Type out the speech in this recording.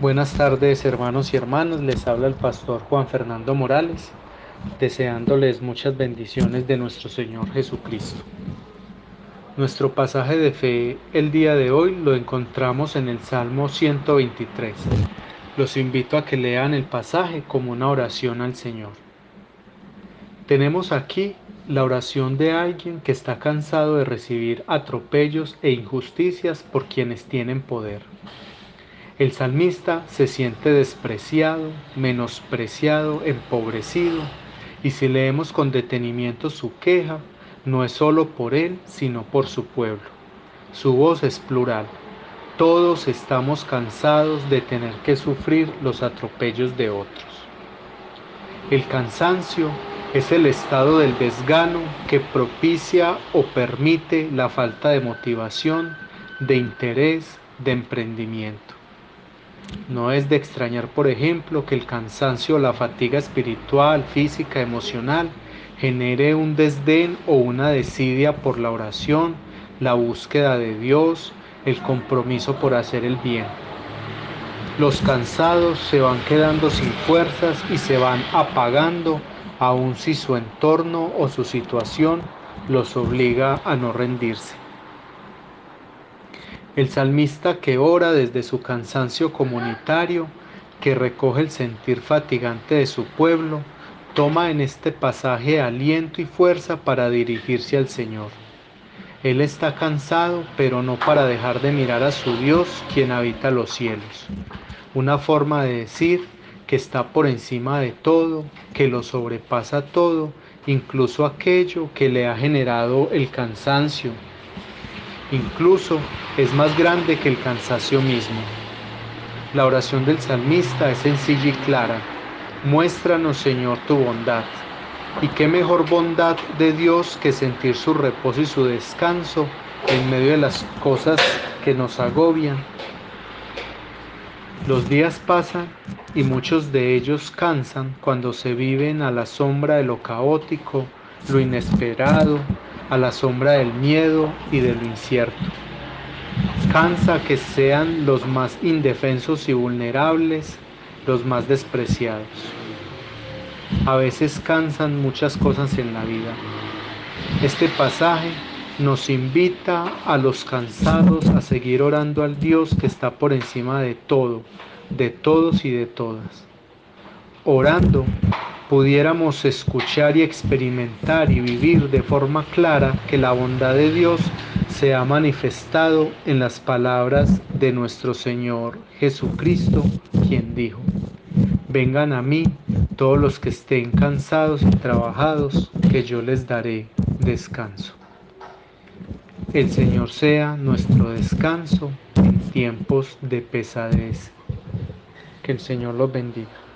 Buenas tardes hermanos y hermanas, les habla el pastor Juan Fernando Morales, deseándoles muchas bendiciones de nuestro Señor Jesucristo. Nuestro pasaje de fe el día de hoy lo encontramos en el Salmo 123. Los invito a que lean el pasaje como una oración al Señor. Tenemos aquí la oración de alguien que está cansado de recibir atropellos e injusticias por quienes tienen poder. El salmista se siente despreciado, menospreciado, empobrecido, y si leemos con detenimiento su queja, no es solo por él, sino por su pueblo. Su voz es plural. Todos estamos cansados de tener que sufrir los atropellos de otros. El cansancio es el estado del desgano que propicia o permite la falta de motivación, de interés, de emprendimiento. No es de extrañar, por ejemplo, que el cansancio o la fatiga espiritual, física, emocional genere un desdén o una desidia por la oración, la búsqueda de Dios, el compromiso por hacer el bien. Los cansados se van quedando sin fuerzas y se van apagando, aun si su entorno o su situación los obliga a no rendirse. El salmista que ora desde su cansancio comunitario, que recoge el sentir fatigante de su pueblo, toma en este pasaje aliento y fuerza para dirigirse al Señor. Él está cansado, pero no para dejar de mirar a su Dios, quien habita los cielos. Una forma de decir que está por encima de todo, que lo sobrepasa todo, incluso aquello que le ha generado el cansancio, incluso es más grande que el cansancio mismo. La oración del salmista es sencilla y clara. Muéstranos, Señor, tu bondad. Y qué mejor bondad de Dios que sentir su reposo y su descanso en medio de las cosas que nos agobian. Los días pasan y muchos de ellos cansan cuando se viven a la sombra de lo caótico, lo inesperado, a la sombra del miedo y de lo incierto. Cansa que sean los más indefensos y vulnerables, los más despreciados. A veces cansan muchas cosas en la vida. Este pasaje nos invita a los cansados a seguir orando al Dios que está por encima de todo, de todos y de todas. Orando pudiéramos escuchar y experimentar y vivir de forma clara que la bondad de Dios se ha manifestado en las palabras de nuestro Señor Jesucristo, quien dijo, vengan a mí todos los que estén cansados y trabajados, que yo les daré descanso. El Señor sea nuestro descanso en tiempos de pesadez. Que el Señor los bendiga.